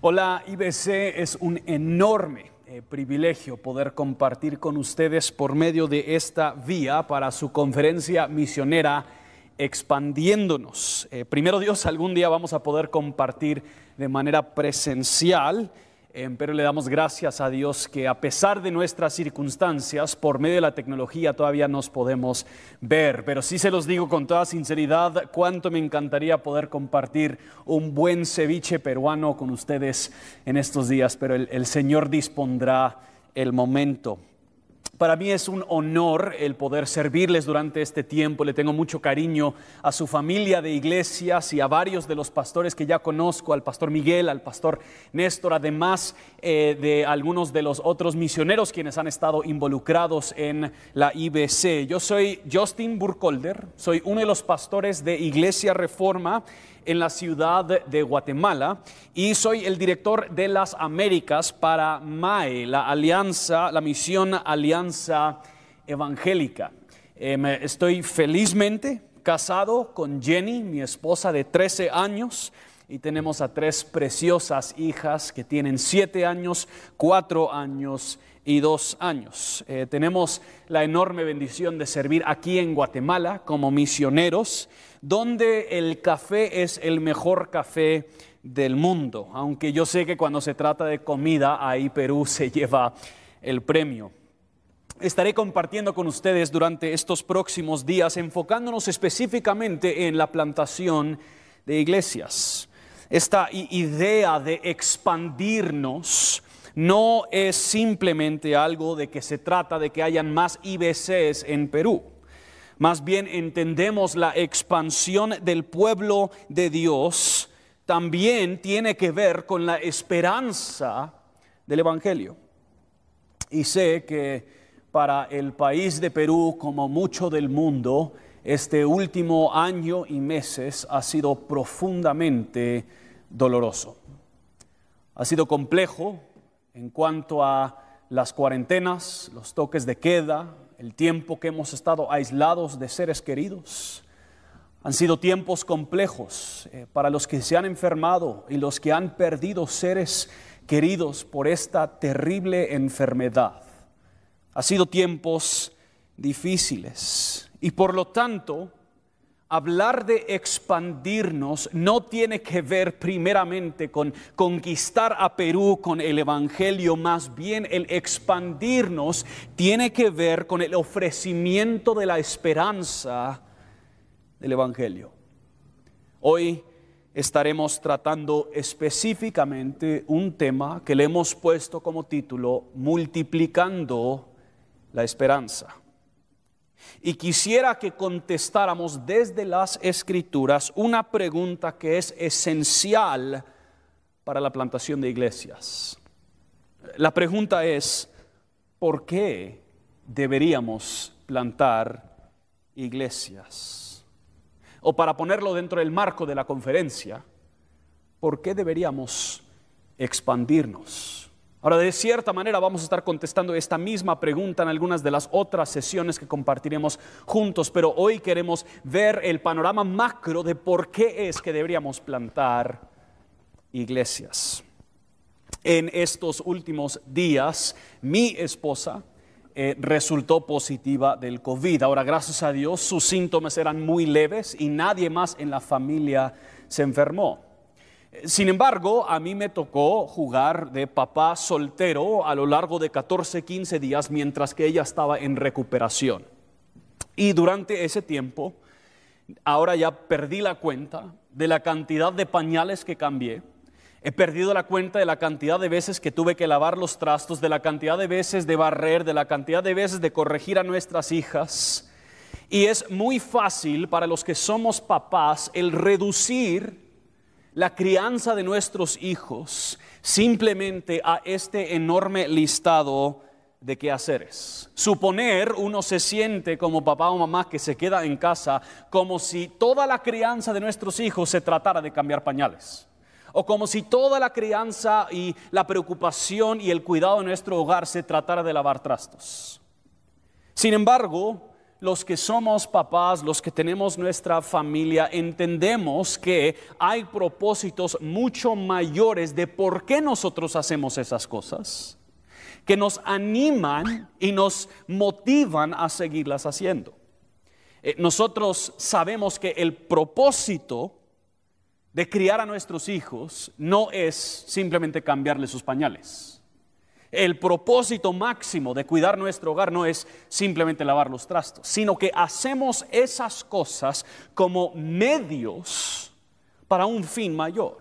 Hola IBC, es un enorme eh, privilegio poder compartir con ustedes por medio de esta vía para su conferencia misionera expandiéndonos. Eh, primero Dios, algún día vamos a poder compartir de manera presencial pero le damos gracias a Dios que a pesar de nuestras circunstancias, por medio de la tecnología todavía nos podemos ver. Pero sí se los digo con toda sinceridad, cuánto me encantaría poder compartir un buen ceviche peruano con ustedes en estos días, pero el Señor dispondrá el momento. Para mí es un honor el poder servirles durante este tiempo. Le tengo mucho cariño a su familia de iglesias y a varios de los pastores que ya conozco, al pastor Miguel, al pastor Néstor, además eh, de algunos de los otros misioneros quienes han estado involucrados en la IBC. Yo soy Justin Burkholder, soy uno de los pastores de Iglesia Reforma en la ciudad de Guatemala y soy el director de las Américas para MAE, la alianza, la misión Alianza Evangélica. Em, estoy felizmente casado con Jenny, mi esposa de 13 años, y tenemos a tres preciosas hijas que tienen 7 años, 4 años y 2 años. Eh, tenemos la enorme bendición de servir aquí en Guatemala como misioneros donde el café es el mejor café del mundo, aunque yo sé que cuando se trata de comida, ahí Perú se lleva el premio. Estaré compartiendo con ustedes durante estos próximos días, enfocándonos específicamente en la plantación de iglesias. Esta idea de expandirnos no es simplemente algo de que se trata de que hayan más IBCs en Perú. Más bien entendemos la expansión del pueblo de Dios también tiene que ver con la esperanza del Evangelio. Y sé que para el país de Perú, como mucho del mundo, este último año y meses ha sido profundamente doloroso. Ha sido complejo en cuanto a las cuarentenas, los toques de queda, el tiempo que hemos estado aislados de seres queridos. Han sido tiempos complejos eh, para los que se han enfermado y los que han perdido seres queridos por esta terrible enfermedad. Ha sido tiempos difíciles y por lo tanto hablar de expandirnos no tiene que ver primeramente con conquistar a Perú con el Evangelio, más bien el expandirnos tiene que ver con el ofrecimiento de la esperanza del Evangelio. Hoy estaremos tratando específicamente un tema que le hemos puesto como título, multiplicando la esperanza. Y quisiera que contestáramos desde las escrituras una pregunta que es esencial para la plantación de iglesias. La pregunta es, ¿por qué deberíamos plantar iglesias? O para ponerlo dentro del marco de la conferencia, ¿por qué deberíamos expandirnos? Ahora, de cierta manera vamos a estar contestando esta misma pregunta en algunas de las otras sesiones que compartiremos juntos, pero hoy queremos ver el panorama macro de por qué es que deberíamos plantar iglesias. En estos últimos días, mi esposa eh, resultó positiva del COVID. Ahora, gracias a Dios, sus síntomas eran muy leves y nadie más en la familia se enfermó. Sin embargo, a mí me tocó jugar de papá soltero a lo largo de 14, 15 días mientras que ella estaba en recuperación. Y durante ese tiempo, ahora ya perdí la cuenta de la cantidad de pañales que cambié. He perdido la cuenta de la cantidad de veces que tuve que lavar los trastos, de la cantidad de veces de barrer, de la cantidad de veces de corregir a nuestras hijas. Y es muy fácil para los que somos papás el reducir la crianza de nuestros hijos simplemente a este enorme listado de quehaceres. Suponer uno se siente como papá o mamá que se queda en casa como si toda la crianza de nuestros hijos se tratara de cambiar pañales. O como si toda la crianza y la preocupación y el cuidado de nuestro hogar se tratara de lavar trastos. Sin embargo, los que somos papás, los que tenemos nuestra familia, entendemos que hay propósitos mucho mayores de por qué nosotros hacemos esas cosas, que nos animan y nos motivan a seguirlas haciendo. Eh, nosotros sabemos que el propósito de criar a nuestros hijos no es simplemente cambiarle sus pañales. El propósito máximo de cuidar nuestro hogar no es simplemente lavar los trastos, sino que hacemos esas cosas como medios para un fin mayor.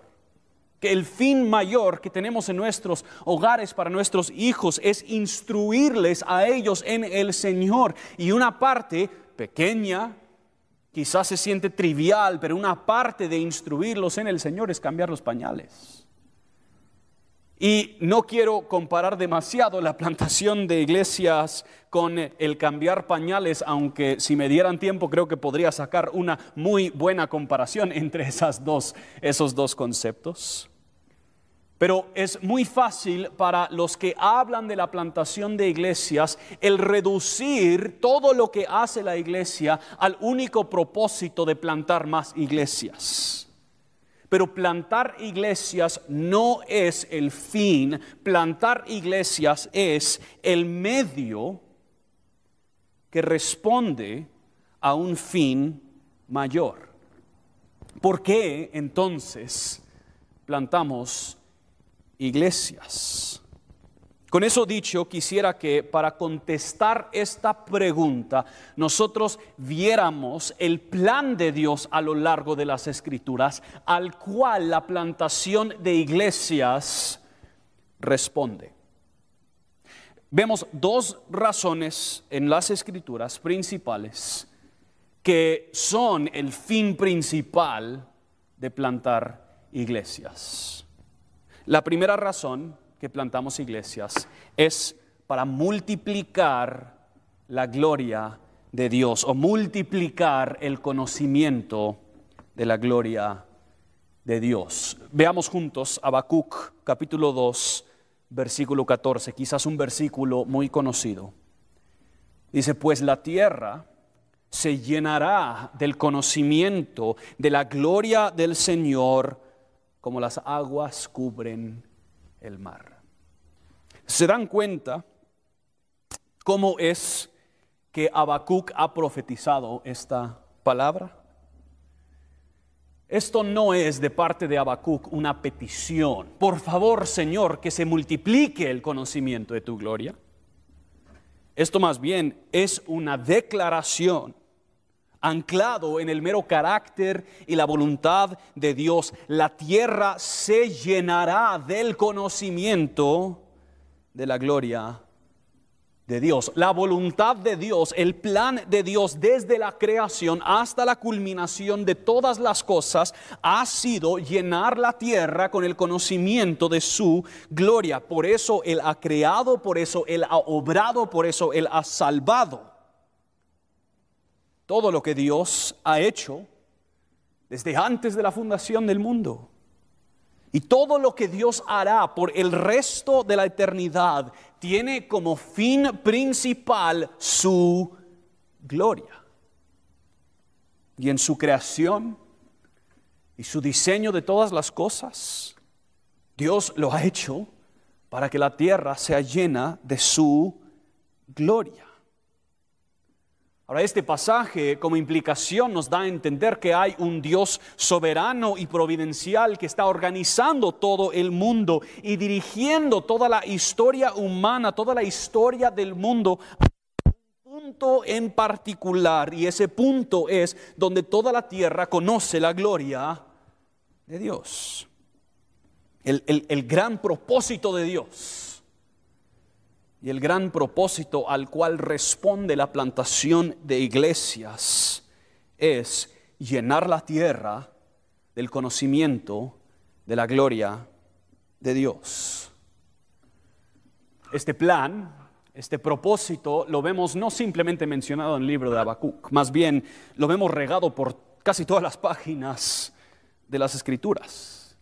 Que el fin mayor que tenemos en nuestros hogares para nuestros hijos es instruirles a ellos en el Señor. Y una parte pequeña, quizás se siente trivial, pero una parte de instruirlos en el Señor es cambiar los pañales. Y no quiero comparar demasiado la plantación de iglesias con el cambiar pañales, aunque si me dieran tiempo creo que podría sacar una muy buena comparación entre esas dos, esos dos conceptos. Pero es muy fácil para los que hablan de la plantación de iglesias el reducir todo lo que hace la iglesia al único propósito de plantar más iglesias. Pero plantar iglesias no es el fin, plantar iglesias es el medio que responde a un fin mayor. ¿Por qué entonces plantamos iglesias. Con eso dicho, quisiera que para contestar esta pregunta nosotros viéramos el plan de Dios a lo largo de las escrituras, al cual la plantación de iglesias responde. Vemos dos razones en las escrituras principales que son el fin principal de plantar iglesias. La primera razón que plantamos iglesias es para multiplicar la gloria de Dios o multiplicar el conocimiento de la gloria de Dios. Veamos juntos Habacuc capítulo 2 versículo 14, quizás un versículo muy conocido. Dice, pues la tierra se llenará del conocimiento de la gloria del Señor como las aguas cubren el mar. ¿Se dan cuenta cómo es que Habacuc ha profetizado esta palabra? Esto no es de parte de Habacuc una petición. Por favor, Señor, que se multiplique el conocimiento de tu gloria. Esto más bien es una declaración anclado en el mero carácter y la voluntad de Dios, la tierra se llenará del conocimiento de la gloria de Dios. La voluntad de Dios, el plan de Dios desde la creación hasta la culminación de todas las cosas ha sido llenar la tierra con el conocimiento de su gloria. Por eso Él ha creado, por eso Él ha obrado, por eso Él ha salvado todo lo que Dios ha hecho desde antes de la fundación del mundo. Y todo lo que Dios hará por el resto de la eternidad tiene como fin principal su gloria. Y en su creación y su diseño de todas las cosas, Dios lo ha hecho para que la tierra sea llena de su gloria. Ahora, este pasaje como implicación nos da a entender que hay un Dios soberano y providencial que está organizando todo el mundo y dirigiendo toda la historia humana, toda la historia del mundo a un punto en particular. Y ese punto es donde toda la tierra conoce la gloria de Dios. El, el gran propósito de Dios y el gran propósito al cual responde la plantación de iglesias es llenar la tierra del conocimiento de la gloria de Dios. Este plan, este propósito, lo vemos no simplemente mencionado en el libro de Habacuc, más bien lo vemos regado por casi todas las páginas de las Escrituras.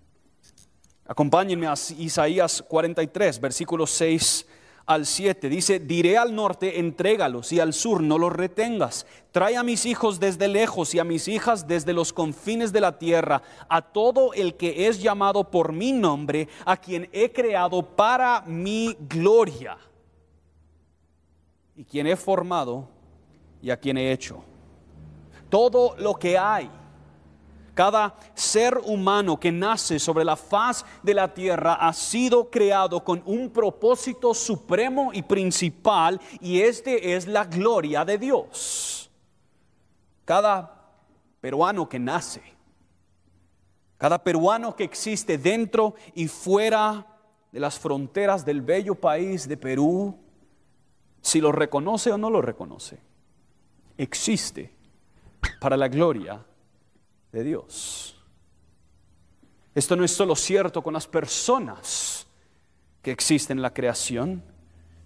Acompáñenme a Isaías 43, versículos 6 al 7. Dice, diré al norte, entrégalos, y al sur no los retengas. Trae a mis hijos desde lejos y a mis hijas desde los confines de la tierra, a todo el que es llamado por mi nombre, a quien he creado para mi gloria, y quien he formado y a quien he hecho. Todo lo que hay cada ser humano que nace sobre la faz de la tierra ha sido creado con un propósito supremo y principal y este es la gloria de Dios. Cada peruano que nace, cada peruano que existe dentro y fuera de las fronteras del bello país de Perú, si lo reconoce o no lo reconoce, existe para la gloria de Dios. Esto no es solo cierto con las personas que existen en la creación,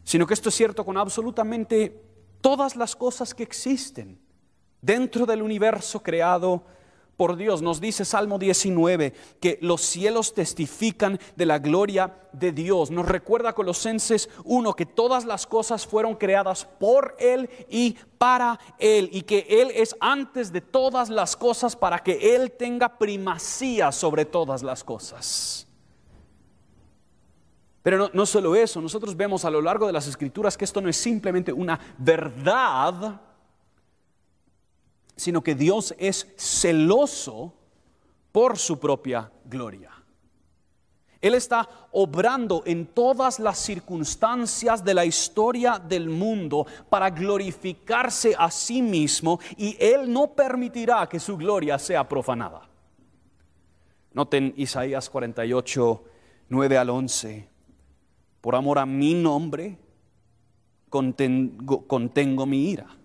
sino que esto es cierto con absolutamente todas las cosas que existen dentro del universo creado por Dios. Nos dice Salmo 19 que los cielos testifican de la gloria de Dios. Nos recuerda Colosenses 1 que todas las cosas fueron creadas por Él y para Él y que Él es antes de todas las cosas para que Él tenga primacía sobre todas las cosas. Pero no, no solo eso, nosotros vemos a lo largo de las escrituras que esto no es simplemente una verdad, sino que Dios es celoso por su propia gloria. Él está obrando en todas las circunstancias de la historia del mundo para glorificarse a sí mismo y Él no permitirá que su gloria sea profanada. Noten Isaías 48, 9 al 11. Por amor a mi nombre, contengo, contengo mi ira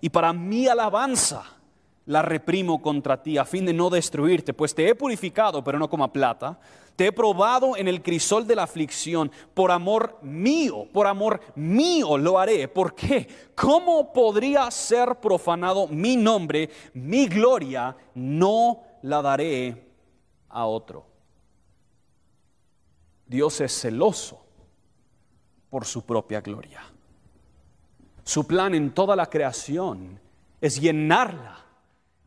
y para mi alabanza la reprimo contra ti a fin de no destruirte, pues te he purificado, pero no como plata. Te he probado en el crisol de la aflicción. Por amor mío, por amor mío lo haré. ¿Por qué? ¿Cómo podría ser profanado mi nombre? Mi gloria no la daré a otro. Dios es celoso por su propia gloria. Su plan en toda la creación es llenarla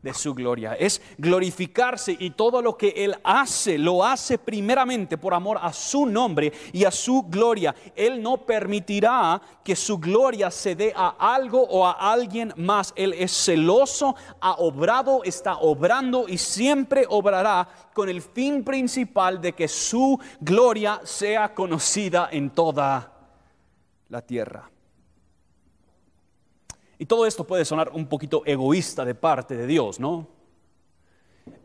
de su gloria, es glorificarse y todo lo que Él hace, lo hace primeramente por amor a su nombre y a su gloria. Él no permitirá que su gloria se dé a algo o a alguien más. Él es celoso, ha obrado, está obrando y siempre obrará con el fin principal de que su gloria sea conocida en toda la tierra. Y todo esto puede sonar un poquito egoísta de parte de Dios, ¿no?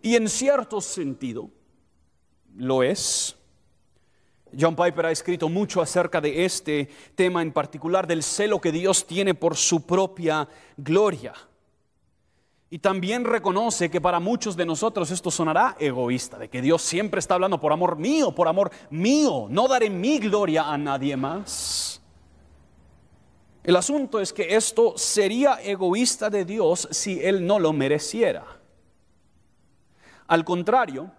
Y en cierto sentido lo es. John Piper ha escrito mucho acerca de este tema en particular, del celo que Dios tiene por su propia gloria. Y también reconoce que para muchos de nosotros esto sonará egoísta, de que Dios siempre está hablando por amor mío, por amor mío, no daré mi gloria a nadie más. El asunto es que esto sería egoísta de Dios si Él no lo mereciera. Al contrario,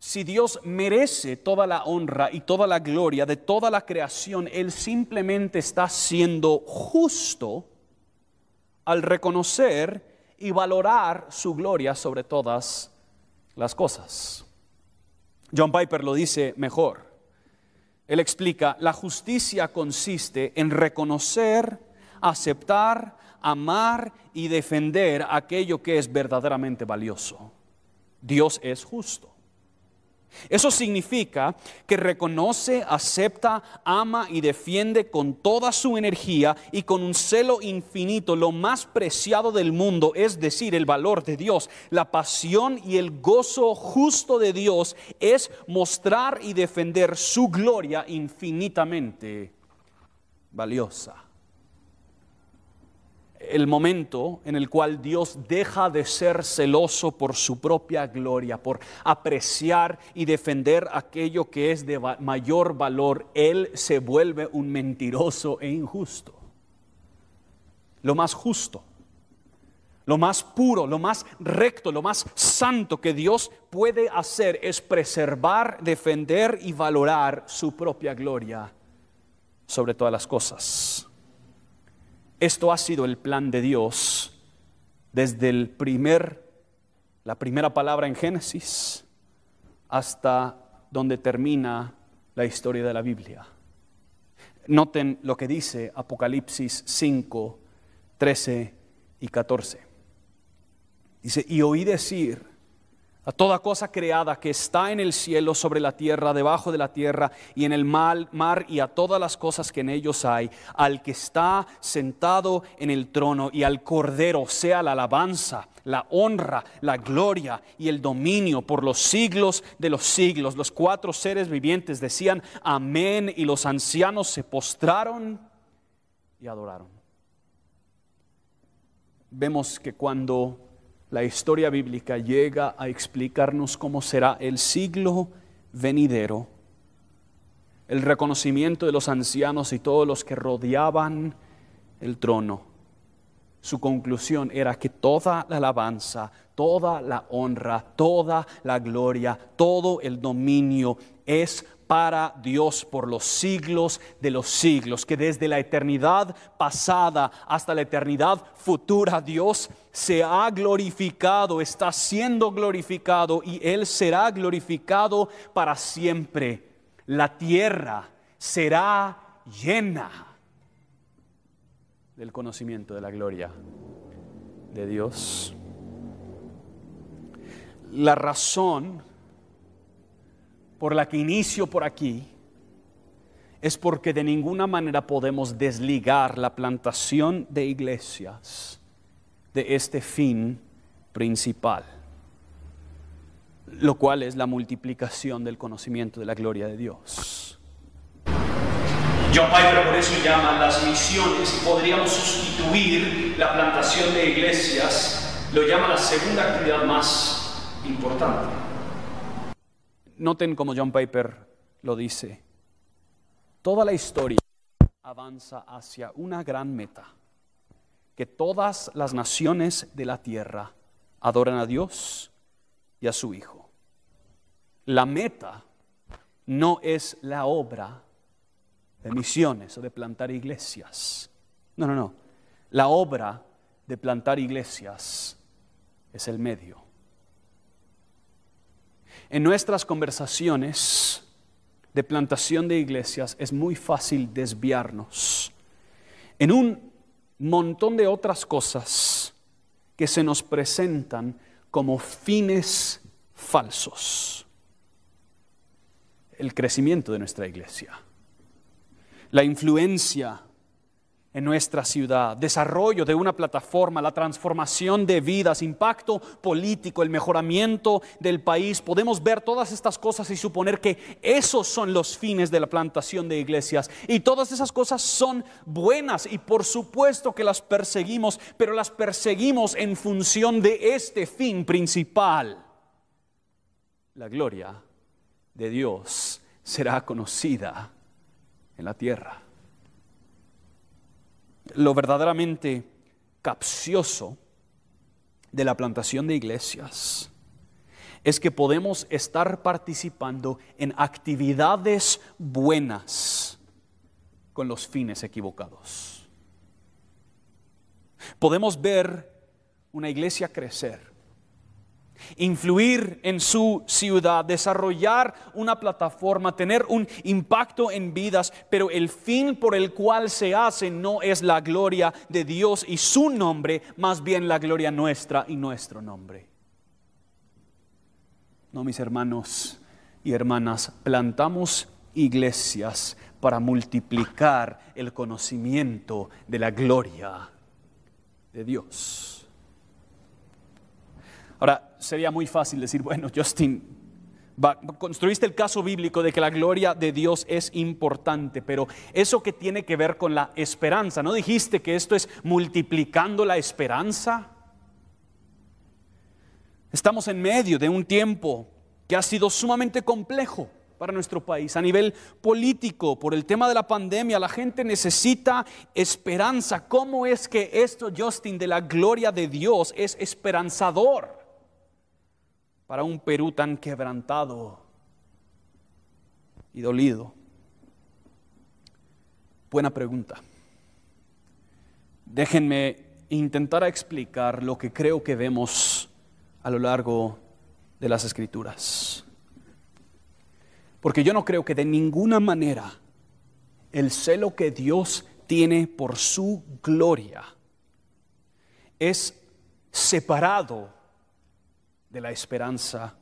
si Dios merece toda la honra y toda la gloria de toda la creación, Él simplemente está siendo justo al reconocer y valorar su gloria sobre todas las cosas. John Piper lo dice mejor. Él explica, la justicia consiste en reconocer, aceptar, amar y defender aquello que es verdaderamente valioso. Dios es justo. Eso significa que reconoce, acepta, ama y defiende con toda su energía y con un celo infinito lo más preciado del mundo, es decir, el valor de Dios. La pasión y el gozo justo de Dios es mostrar y defender su gloria infinitamente valiosa el momento en el cual Dios deja de ser celoso por su propia gloria, por apreciar y defender aquello que es de mayor valor, Él se vuelve un mentiroso e injusto. Lo más justo, lo más puro, lo más recto, lo más santo que Dios puede hacer es preservar, defender y valorar su propia gloria sobre todas las cosas. Esto ha sido el plan de Dios desde el primer, la primera palabra en Génesis hasta donde termina la historia de la Biblia. Noten lo que dice Apocalipsis 5, 13 y 14. Dice, y oí decir a toda cosa creada que está en el cielo, sobre la tierra, debajo de la tierra y en el mar, y a todas las cosas que en ellos hay, al que está sentado en el trono y al cordero sea la alabanza, la honra, la gloria y el dominio por los siglos de los siglos. Los cuatro seres vivientes decían amén y los ancianos se postraron y adoraron. Vemos que cuando la historia bíblica llega a explicarnos cómo será el siglo venidero, el reconocimiento de los ancianos y todos los que rodeaban el trono. Su conclusión era que toda la alabanza, toda la honra, toda la gloria, todo el dominio es para Dios por los siglos de los siglos, que desde la eternidad pasada hasta la eternidad futura Dios se ha glorificado, está siendo glorificado y Él será glorificado para siempre. La tierra será llena del conocimiento de la gloria de Dios. La razón por la que inicio por aquí es porque de ninguna manera podemos desligar la plantación de iglesias de este fin principal, lo cual es la multiplicación del conocimiento de la gloria de Dios. John Piper por eso llama las misiones y podríamos sustituir la plantación de iglesias, lo llama la segunda actividad más importante. Noten como John Piper lo dice. Toda la historia avanza hacia una gran meta, que todas las naciones de la tierra adoran a Dios y a su Hijo. La meta no es la obra de misiones o de plantar iglesias. No, no, no. La obra de plantar iglesias es el medio. En nuestras conversaciones de plantación de iglesias es muy fácil desviarnos en un montón de otras cosas que se nos presentan como fines falsos. El crecimiento de nuestra iglesia, la influencia en nuestra ciudad, desarrollo de una plataforma, la transformación de vidas, impacto político, el mejoramiento del país. Podemos ver todas estas cosas y suponer que esos son los fines de la plantación de iglesias. Y todas esas cosas son buenas y por supuesto que las perseguimos, pero las perseguimos en función de este fin principal. La gloria de Dios será conocida en la tierra lo verdaderamente capcioso de la plantación de iglesias es que podemos estar participando en actividades buenas con los fines equivocados. Podemos ver una iglesia crecer influir en su ciudad, desarrollar una plataforma, tener un impacto en vidas, pero el fin por el cual se hace no es la gloria de Dios y su nombre, más bien la gloria nuestra y nuestro nombre. No, mis hermanos y hermanas, plantamos iglesias para multiplicar el conocimiento de la gloria de Dios. Ahora, sería muy fácil decir, bueno, Justin, construiste el caso bíblico de que la gloria de Dios es importante, pero eso que tiene que ver con la esperanza, ¿no dijiste que esto es multiplicando la esperanza? Estamos en medio de un tiempo que ha sido sumamente complejo para nuestro país. A nivel político, por el tema de la pandemia, la gente necesita esperanza. ¿Cómo es que esto, Justin, de la gloria de Dios es esperanzador? Para un Perú tan quebrantado y dolido. Buena pregunta. Déjenme intentar explicar lo que creo que vemos a lo largo de las escrituras. Porque yo no creo que de ninguna manera el celo que Dios tiene por su gloria es separado de la esperanza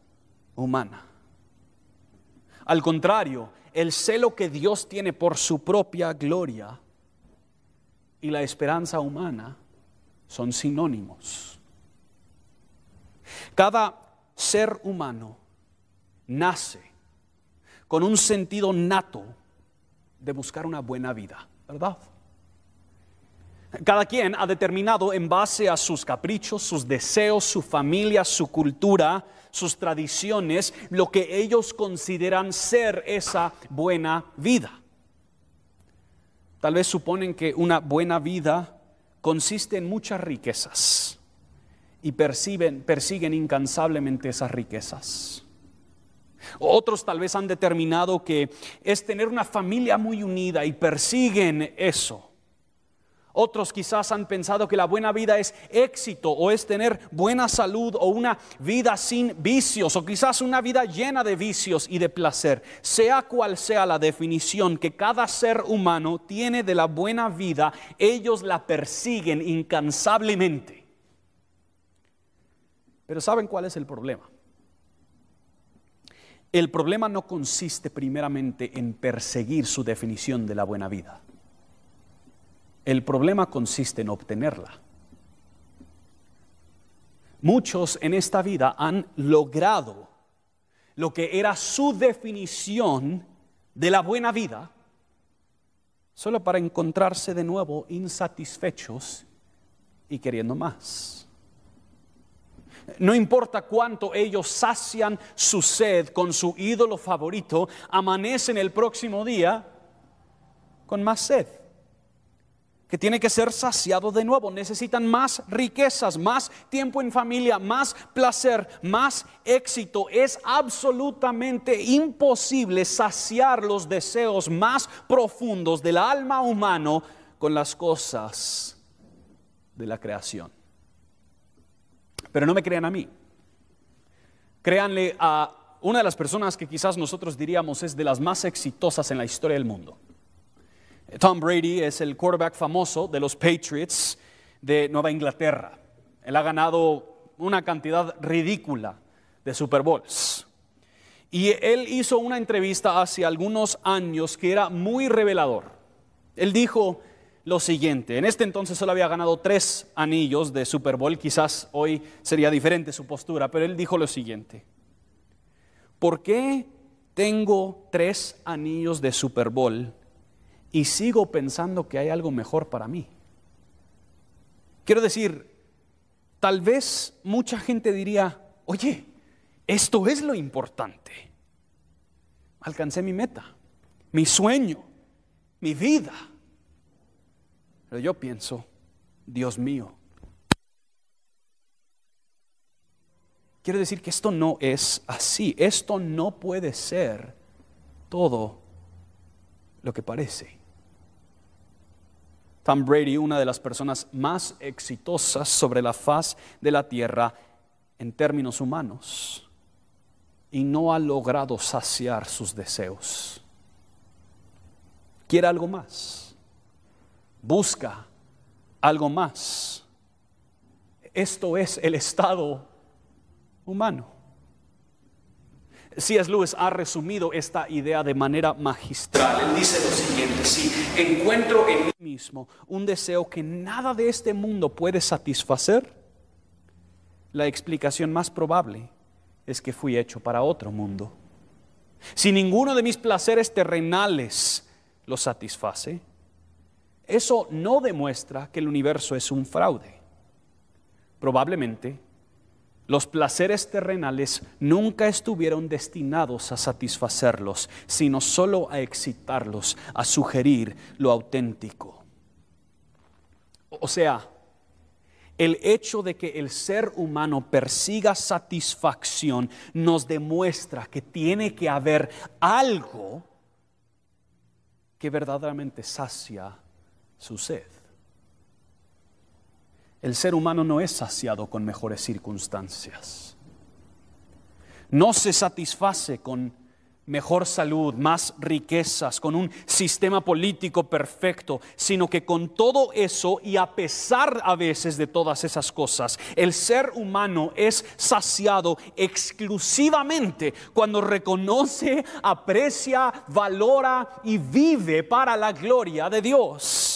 humana. Al contrario, el celo que Dios tiene por su propia gloria y la esperanza humana son sinónimos. Cada ser humano nace con un sentido nato de buscar una buena vida, ¿verdad? Cada quien ha determinado en base a sus caprichos, sus deseos, su familia, su cultura, sus tradiciones, lo que ellos consideran ser esa buena vida. Tal vez suponen que una buena vida consiste en muchas riquezas y persiguen incansablemente esas riquezas. Otros tal vez han determinado que es tener una familia muy unida y persiguen eso. Otros quizás han pensado que la buena vida es éxito o es tener buena salud o una vida sin vicios o quizás una vida llena de vicios y de placer. Sea cual sea la definición que cada ser humano tiene de la buena vida, ellos la persiguen incansablemente. Pero ¿saben cuál es el problema? El problema no consiste primeramente en perseguir su definición de la buena vida. El problema consiste en obtenerla. Muchos en esta vida han logrado lo que era su definición de la buena vida, solo para encontrarse de nuevo insatisfechos y queriendo más. No importa cuánto ellos sacian su sed con su ídolo favorito, amanecen el próximo día con más sed que tiene que ser saciado de nuevo. Necesitan más riquezas, más tiempo en familia, más placer, más éxito. Es absolutamente imposible saciar los deseos más profundos del alma humano con las cosas de la creación. Pero no me crean a mí. Créanle a una de las personas que quizás nosotros diríamos es de las más exitosas en la historia del mundo. Tom Brady es el quarterback famoso de los Patriots de Nueva Inglaterra. Él ha ganado una cantidad ridícula de Super Bowls. Y él hizo una entrevista hace algunos años que era muy revelador. Él dijo lo siguiente, en este entonces solo había ganado tres anillos de Super Bowl, quizás hoy sería diferente su postura, pero él dijo lo siguiente, ¿por qué tengo tres anillos de Super Bowl y sigo pensando que hay algo mejor para mí. Quiero decir, tal vez mucha gente diría, oye, esto es lo importante. Alcancé mi meta, mi sueño, mi vida. Pero yo pienso, Dios mío, quiero decir que esto no es así, esto no puede ser todo lo que parece. Tom Brady, una de las personas más exitosas sobre la faz de la tierra en términos humanos, y no ha logrado saciar sus deseos. Quiere algo más. Busca algo más. Esto es el estado humano. C.S. Lewis ha resumido esta idea de manera magistral. Él dice lo siguiente, si encuentro en mí mismo un deseo que nada de este mundo puede satisfacer, la explicación más probable es que fui hecho para otro mundo. Si ninguno de mis placeres terrenales lo satisface, eso no demuestra que el universo es un fraude. Probablemente los placeres terrenales nunca estuvieron destinados a satisfacerlos, sino solo a excitarlos, a sugerir lo auténtico. O sea, el hecho de que el ser humano persiga satisfacción nos demuestra que tiene que haber algo que verdaderamente sacia su sed. El ser humano no es saciado con mejores circunstancias. No se satisface con mejor salud, más riquezas, con un sistema político perfecto, sino que con todo eso y a pesar a veces de todas esas cosas, el ser humano es saciado exclusivamente cuando reconoce, aprecia, valora y vive para la gloria de Dios.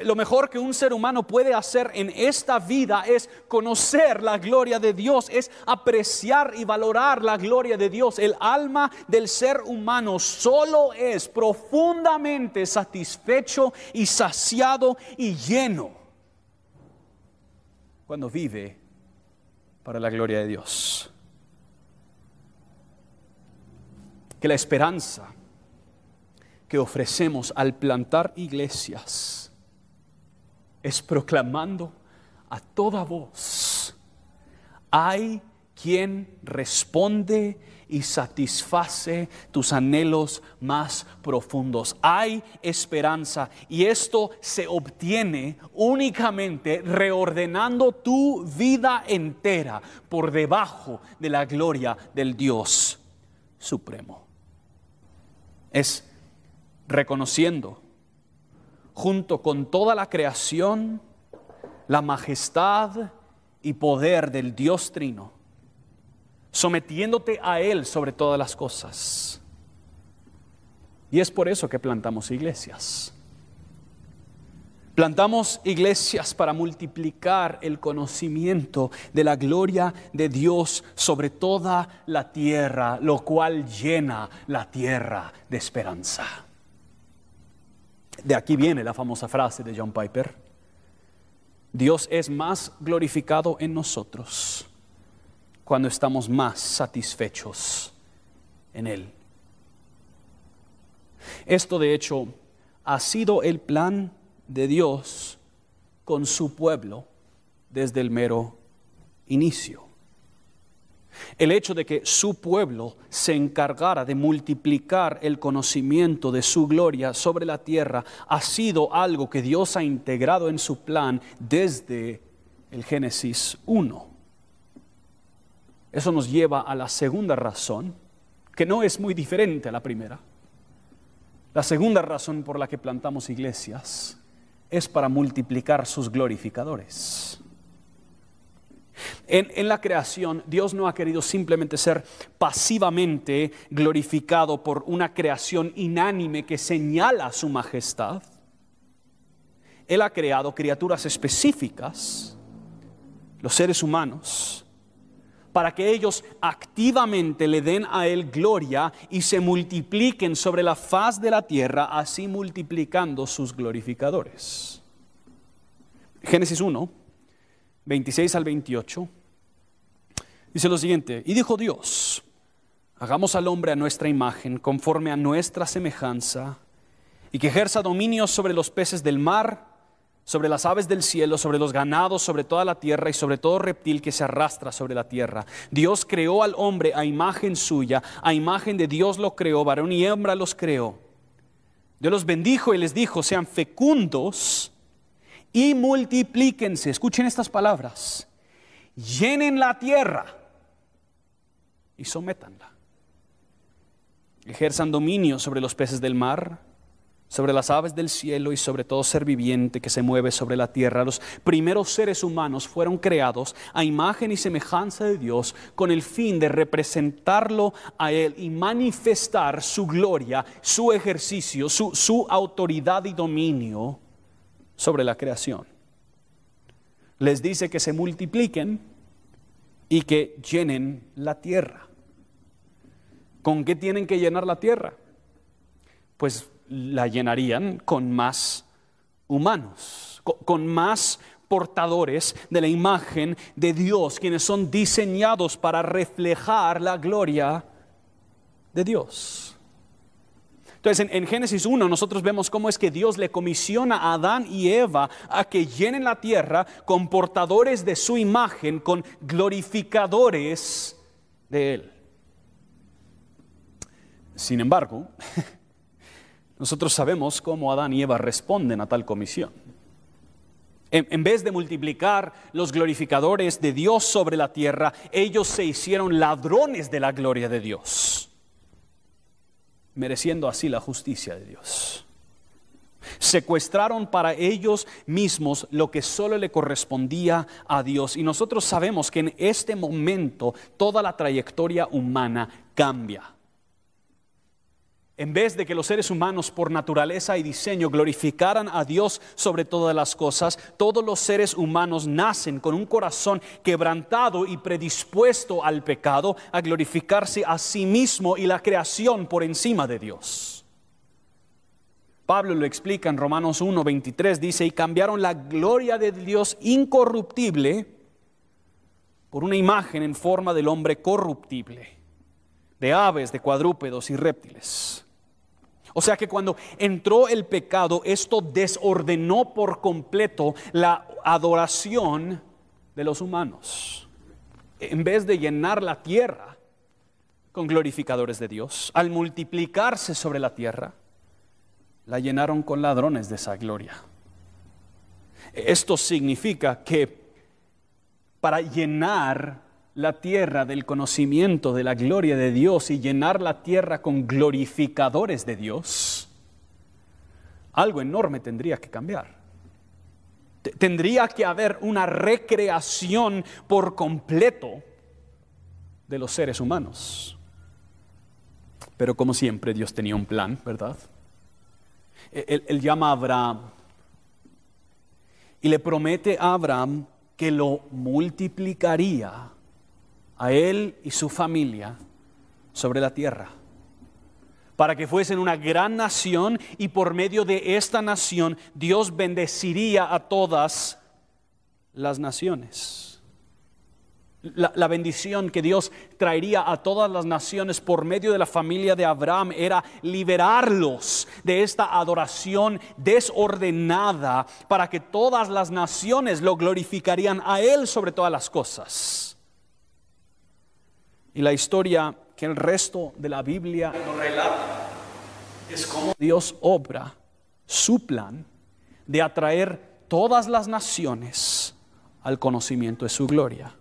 Lo mejor que un ser humano puede hacer en esta vida es conocer la gloria de Dios, es apreciar y valorar la gloria de Dios. El alma del ser humano solo es profundamente satisfecho y saciado y lleno cuando vive para la gloria de Dios. Que la esperanza que ofrecemos al plantar iglesias es proclamando a toda voz. Hay quien responde y satisface tus anhelos más profundos. Hay esperanza y esto se obtiene únicamente reordenando tu vida entera por debajo de la gloria del Dios Supremo. Es reconociendo junto con toda la creación, la majestad y poder del Dios Trino, sometiéndote a Él sobre todas las cosas. Y es por eso que plantamos iglesias. Plantamos iglesias para multiplicar el conocimiento de la gloria de Dios sobre toda la tierra, lo cual llena la tierra de esperanza. De aquí viene la famosa frase de John Piper. Dios es más glorificado en nosotros cuando estamos más satisfechos en Él. Esto de hecho ha sido el plan de Dios con su pueblo desde el mero inicio. El hecho de que su pueblo se encargara de multiplicar el conocimiento de su gloria sobre la tierra ha sido algo que Dios ha integrado en su plan desde el Génesis 1. Eso nos lleva a la segunda razón, que no es muy diferente a la primera. La segunda razón por la que plantamos iglesias es para multiplicar sus glorificadores. En, la creación, Dios no ha querido simplemente ser pasivamente glorificado por una creación inánime que señala su majestad. Él ha creado criaturas específicas, los seres humanos, para que ellos activamente le den a Él gloria y se multipliquen sobre la faz de la tierra, así multiplicando sus glorificadores. Génesis 1 26 al 28, dice lo siguiente, y dijo Dios, hagamos al hombre a nuestra imagen, conforme a nuestra semejanza, y que ejerza dominio sobre los peces del mar, sobre las aves del cielo, sobre los ganados, sobre toda la tierra y sobre todo reptil que se arrastra sobre la tierra. Dios creó al hombre a imagen suya, a imagen de Dios lo creó, varón y hembra los creó. Dios los bendijo y les dijo, sean fecundos y multiplíquense. Escuchen estas palabras. Llenen la tierra y sométanla. Ejerzan dominio sobre los peces del mar, sobre las aves del cielo y sobre todo ser viviente que se mueve sobre la tierra. Los primeros seres humanos fueron creados a imagen y semejanza de Dios con el fin de representarlo a Él y manifestar su gloria, su ejercicio, su, su autoridad y dominio sobre la creación. Les dice que se multipliquen y que llenen la tierra. ¿Con qué tienen que llenar la tierra? Pues la llenarían con más humanos, con más portadores de la imagen de Dios, quienes son diseñados para reflejar la gloria de Dios. Entonces, en, Génesis 1 nosotros vemos cómo es que Dios le comisiona a Adán y Eva a que llenen la tierra con portadores de su imagen, con glorificadores de Él. Sin embargo, nosotros sabemos cómo Adán y Eva responden a tal comisión. En, vez de multiplicar los glorificadores de Dios sobre la tierra, ellos se hicieron ladrones de la gloria de Dios, mereciendo así la justicia de Dios. Secuestraron para ellos mismos lo que solo le correspondía a Dios. Y nosotros sabemos que en este momento toda la trayectoria humana cambia. En vez de que los seres humanos por naturaleza y diseño glorificaran a Dios sobre todas las cosas, todos los seres humanos nacen con un corazón quebrantado y predispuesto al pecado, a glorificarse a sí mismo y la creación por encima de Dios. Pablo lo explica en Romanos 1, 23, dice, y cambiaron la gloria de Dios incorruptible por una imagen en forma del hombre corruptible de aves, de cuadrúpedos y reptiles. O sea que cuando entró el pecado, esto desordenó por completo la adoración de los humanos. En vez de llenar la tierra con glorificadores de Dios, al multiplicarse sobre la tierra, la llenaron con ladrones de esa gloria. Esto significa que para llenar la tierra del conocimiento de la gloria de Dios y llenar la tierra con glorificadores de Dios, algo enorme tendría que cambiar. Tendría que haber una recreación por completo de los seres humanos. Pero como siempre Dios tenía un plan, ¿verdad? Él, él, llama a Abraham y le promete a Abraham que lo multiplicaría a él y su familia sobre la tierra, para que fuesen una gran nación y por medio de esta nación Dios bendeciría a todas las naciones. La, la, bendición que Dios traería a todas las naciones por medio de la familia de Abraham era liberarlos de esta adoración desordenada para que todas las naciones lo glorificarían a Él sobre todas las cosas. Y la historia que el resto de la Biblia nos relata es cómo Dios obra su plan de atraer todas las naciones al conocimiento de su gloria.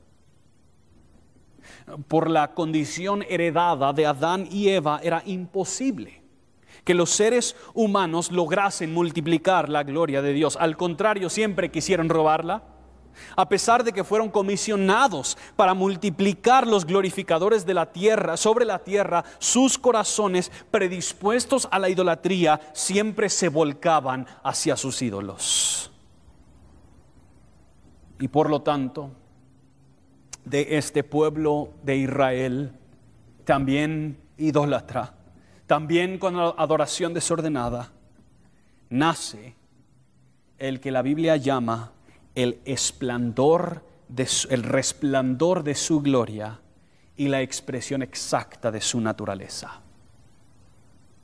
Por la condición heredada de Adán y Eva era imposible que los seres humanos lograsen multiplicar la gloria de Dios. Al contrario, siempre quisieron robarla, a pesar de que fueron comisionados para multiplicar los glorificadores de la tierra, sobre la tierra, sus corazones predispuestos a la idolatría siempre se volcaban hacia sus ídolos. Y por lo tanto, de este pueblo de Israel, también idólatra, también con adoración desordenada, nace el que la Biblia llama el esplendor, el resplandor de su gloria y la expresión exacta de su naturaleza.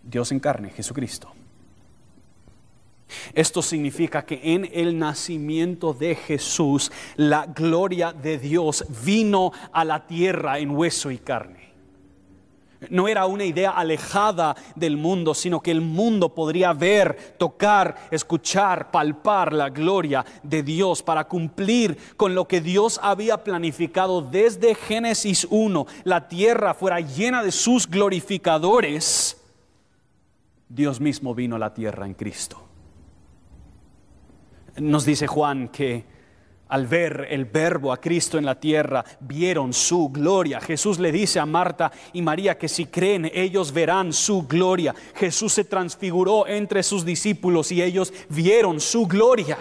Dios en carne, Jesucristo. Esto significa que en el nacimiento de Jesús la gloria de Dios vino a la tierra en hueso y carne. No era una idea alejada del mundo, sino que el mundo podría ver, tocar, escuchar, palpar la gloria de Dios para cumplir con lo que Dios había planificado desde Génesis 1. La tierra fuera llena de sus glorificadores. Dios mismo vino a la tierra en Cristo. Nos dice Juan que al ver el verbo a Cristo en la tierra, vieron su gloria. Jesús le dice a Marta y María que si creen, ellos verán su gloria. Jesús se transfiguró entre sus discípulos y ellos vieron su gloria.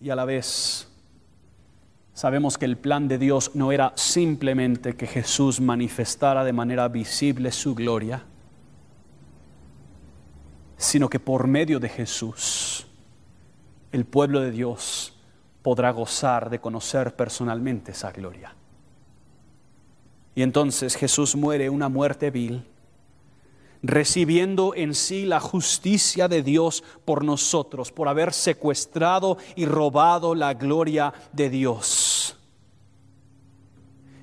Y a la vez sabemos que el plan de Dios no era simplemente que Jesús manifestara de manera visible su gloria, sino que por medio de Jesús, el pueblo de Dios podrá gozar de conocer personalmente esa gloria. Y entonces Jesús muere una muerte vil, recibiendo en sí la justicia de Dios por nosotros, por haber secuestrado y robado la gloria de Dios.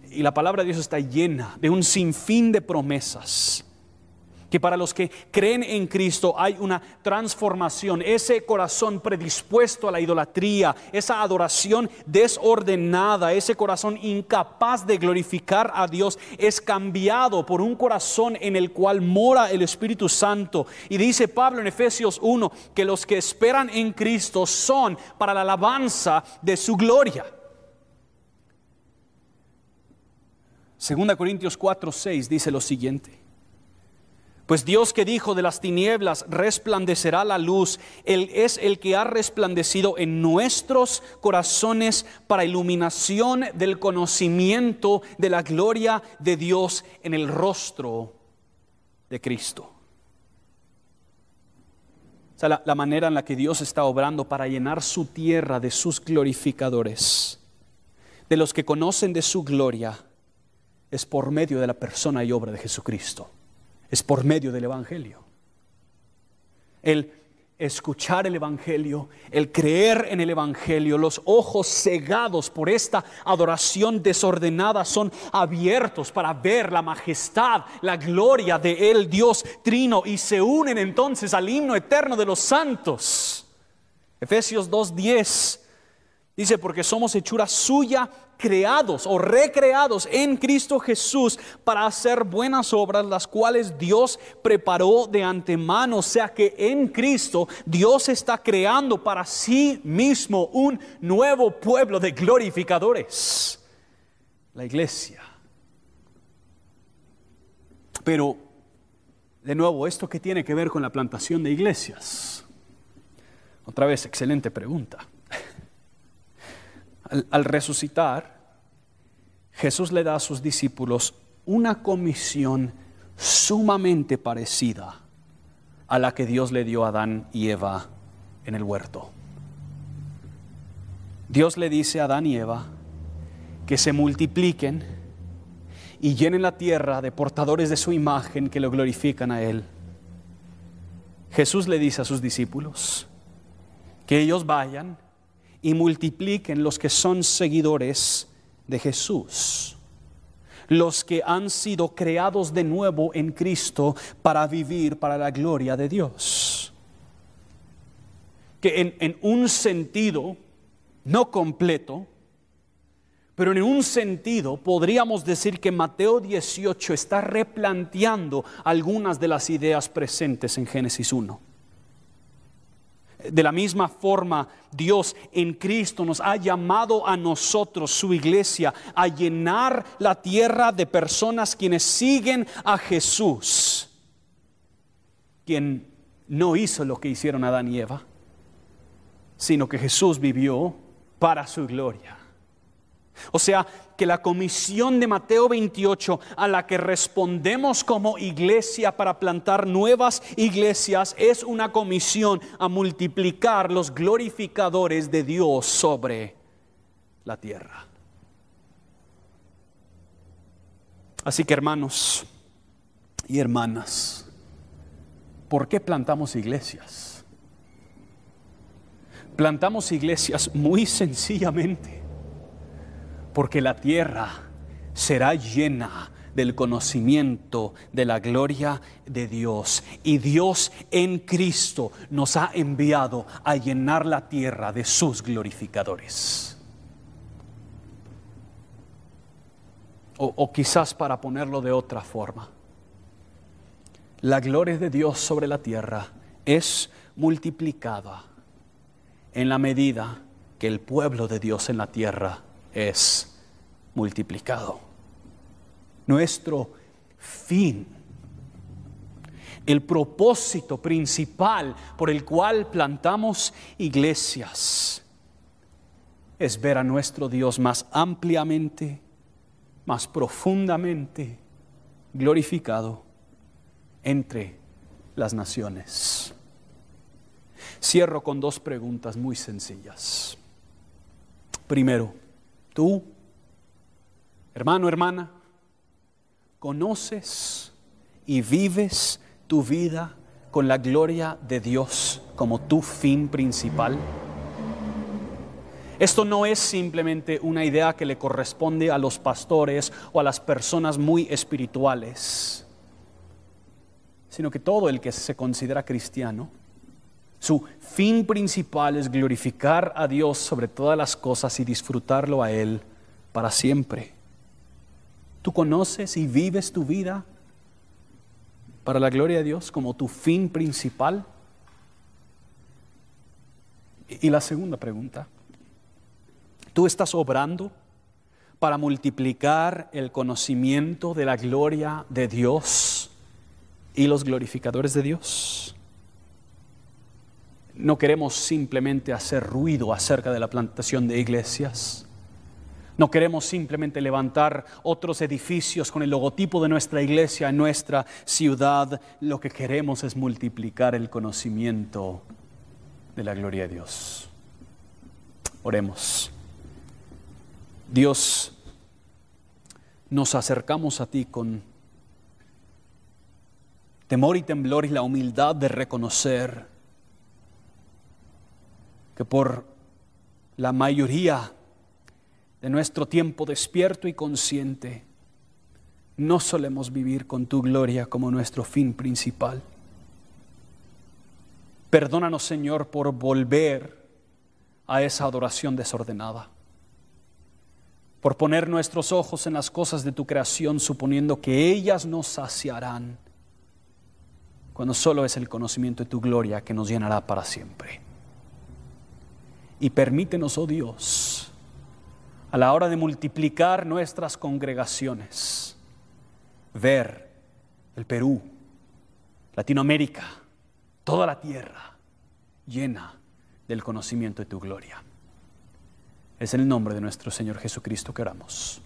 Y la palabra de Dios está llena de un sinfín de promesas que para los que creen en Cristo hay una transformación, ese corazón predispuesto a la idolatría, esa adoración desordenada, ese corazón incapaz de glorificar a Dios, es cambiado por un corazón en el cual mora el Espíritu Santo. Y dice Pablo en Efesios 1 que los que esperan en Cristo son para la alabanza de su gloria. Segunda Corintios 4, 6 dice lo siguiente. Pues Dios que dijo de las tinieblas resplandecerá la luz, Él es el que ha resplandecido en nuestros corazones para iluminación del conocimiento de la gloria de Dios en el rostro de Cristo. O sea, la, la manera en la que Dios está obrando para llenar su tierra de sus glorificadores, de los que conocen de su gloria, es por medio de la persona y obra de Jesucristo es por medio del Evangelio. El escuchar el Evangelio, el creer en el Evangelio, los ojos cegados por esta adoración desordenada son abiertos para ver la majestad, la gloria de el Dios Trino, y se unen entonces al himno eterno de los santos. Efesios 2.10 dice, porque somos hechura suya creados o recreados en Cristo Jesús para hacer buenas obras, las cuales Dios preparó de antemano. O sea que en Cristo Dios está creando para sí mismo un nuevo pueblo de glorificadores, la iglesia. Pero, de nuevo, ¿esto qué tiene que ver con la plantación de iglesias? Otra vez, excelente pregunta al, resucitar, Jesús le da a sus discípulos una comisión sumamente parecida a la que Dios le dio a Adán y Eva en el huerto. Dios le dice a Adán y Eva que se multipliquen y llenen la tierra de portadores de su imagen que lo glorifican a Él. Jesús le dice a sus discípulos que ellos vayan y multipliquen los que son seguidores de Jesús, los que han sido creados de nuevo en Cristo para vivir para la gloria de Dios. Que en, un sentido, no completo, pero en un sentido podríamos decir que Mateo 18 está replanteando algunas de las ideas presentes en Génesis 1. De la misma forma, Dios en Cristo nos ha llamado a nosotros, su iglesia, a llenar la tierra de personas quienes siguen a Jesús, quien no hizo lo que hicieron Adán y Eva, sino que Jesús vivió para su gloria. O sea, que la comisión de Mateo 28 a la que respondemos como iglesia para plantar nuevas iglesias es una comisión a multiplicar los glorificadores de Dios sobre la tierra. Así que hermanos y hermanas, ¿por qué plantamos iglesias? Plantamos iglesias muy sencillamente porque la tierra será llena del conocimiento de la gloria de Dios. Y Dios en Cristo nos ha enviado a llenar la tierra de sus glorificadores. O, quizás para ponerlo de otra forma, la gloria de Dios sobre la tierra es multiplicada en la medida que el pueblo de Dios en la tierra es multiplicado. Nuestro fin, el propósito principal por el cual plantamos iglesias, es ver a nuestro Dios más ampliamente, más profundamente glorificado entre las naciones. Cierro con dos preguntas muy sencillas. Primero, Tú, hermano, hermana, conoces y vives tu vida con la gloria de Dios como tu fin principal. Esto no es simplemente una idea que le corresponde a los pastores o a las personas muy espirituales sino que todo el que se considera cristiano, su fin principal es glorificar a Dios sobre todas las cosas y disfrutarlo a Él para siempre. ¿Tú conoces y vives tu vida para la gloria de Dios como tu fin principal? Y la segunda pregunta, ¿tú estás obrando para multiplicar el conocimiento de la gloria de Dios y los glorificadores de Dios? No queremos simplemente hacer ruido acerca de la plantación de iglesias. No queremos simplemente levantar otros edificios con el logotipo de nuestra iglesia en nuestra ciudad. Lo que queremos es multiplicar el conocimiento de la gloria de Dios. Oremos. Dios, nos acercamos a ti con temor y temblor y la humildad de reconocer que por la mayoría de nuestro tiempo despierto y consciente, no solemos vivir con tu gloria como nuestro fin principal. Perdónanos, Señor, por volver a esa adoración desordenada, por poner nuestros ojos en las cosas de tu creación, suponiendo que ellas nos saciarán, cuando solo es el conocimiento de tu gloria que nos llenará para siempre. Y permítenos, oh Dios, a la hora de multiplicar nuestras congregaciones, ver el Perú, Latinoamérica, toda la tierra llena del conocimiento de tu gloria. Es en el nombre de nuestro Señor Jesucristo que oramos.